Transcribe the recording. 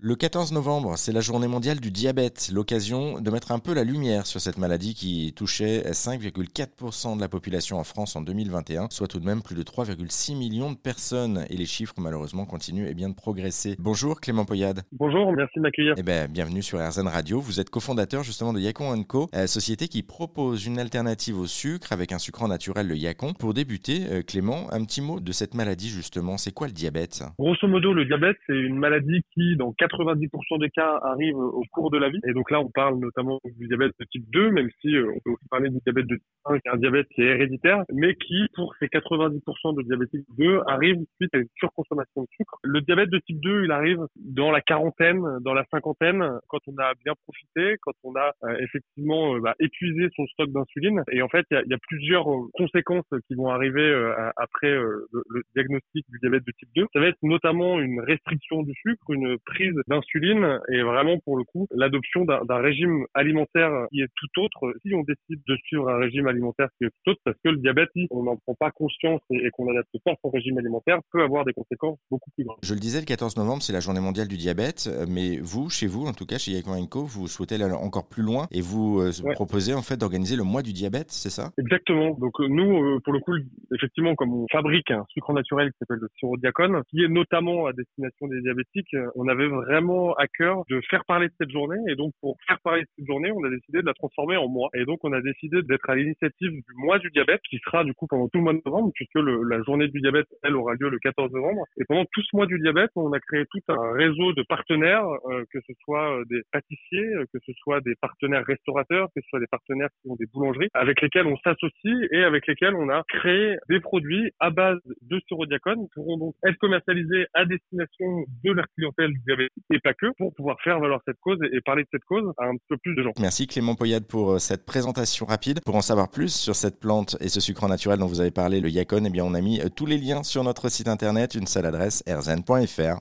Le 14 novembre, c'est la journée mondiale du diabète, l'occasion de mettre un peu la lumière sur cette maladie qui touchait 5,4% de la population en France en 2021, soit tout de même plus de 3,6 millions de personnes. Et les chiffres, malheureusement, continuent et bien de progresser. Bonjour Clément Poyade. Bonjour, merci de m'accueillir. Eh ben, bienvenue sur RZN Radio. Vous êtes cofondateur justement de Yacon Co, euh, société qui propose une alternative au sucre avec un sucrant naturel, le Yacon. Pour débuter, euh, Clément, un petit mot de cette maladie justement. C'est quoi le diabète? Grosso modo, le diabète, c'est une maladie qui, dans 90% des cas arrivent au cours de la vie. Et donc là, on parle notamment du diabète de type 2, même si euh, on peut aussi parler du diabète de type 1, qui est un diabète qui est héréditaire, mais qui, pour ces 90% de diabétiques 2, arrive suite à une surconsommation de sucre. Le diabète de type 2, il arrive dans la quarantaine, dans la cinquantaine, quand on a bien profité, quand on a euh, effectivement euh, bah, épuisé son stock d'insuline. Et en fait, il y a, plusieurs conséquences qui vont arriver après le diagnostic du diabète de type 2. Ça va être notamment une restriction du sucre, une prise d'insuline et vraiment pour le coup l'adoption d'un régime alimentaire qui est tout autre. Si on décide de suivre un régime alimentaire qui est tout autre parce que le diabète si on n'en prend pas conscience et, qu'on n'adapte pas son régime alimentaire peut avoir des conséquences beaucoup plus grandes. Je le disais le 14 novembre c'est la journée mondiale du diabète mais vous chez vous en tout cas chez Yacon Co vous souhaitez aller encore plus loin et vous euh, proposez en fait d'organiser le mois du diabète c'est ça? Exactement. Donc euh, nous euh, pour le coup effectivement comme on fabrique un sucre naturel qui s'appelle le sirop diacone qui est notamment à destination des diabétiques on avait vraiment à cœur de faire parler de cette journée. Et donc, pour faire parler de cette journée, on a décidé de la transformer en mois. Et donc, on a décidé d'être à l'initiative du mois du diabète, qui sera du coup pendant tout le mois de novembre, puisque le, la journée du diabète, elle, aura lieu le 14 novembre. Et pendant tout ce mois du diabète, on a créé tout un réseau de partenaires, euh, que ce soit euh, des pâtissiers, euh, que ce soit des partenaires restaurateurs, que ce soit des partenaires qui ont des boulangeries, avec lesquels on s'associe et avec lesquels on a créé des produits à base de sirodiacone qui pourront donc être commercialisés à destination de leur clientèle diabétique et pas que, pour pouvoir faire valoir cette cause et, parler de cette cause à un peu plus de gens. Merci Clément Poyade pour euh, cette présentation rapide. Pour en savoir plus sur cette plante et ce sucre naturel dont vous avez parlé, le Yacon, eh bien on a mis euh, tous les liens sur notre site internet, une seule adresse, rzn.fr.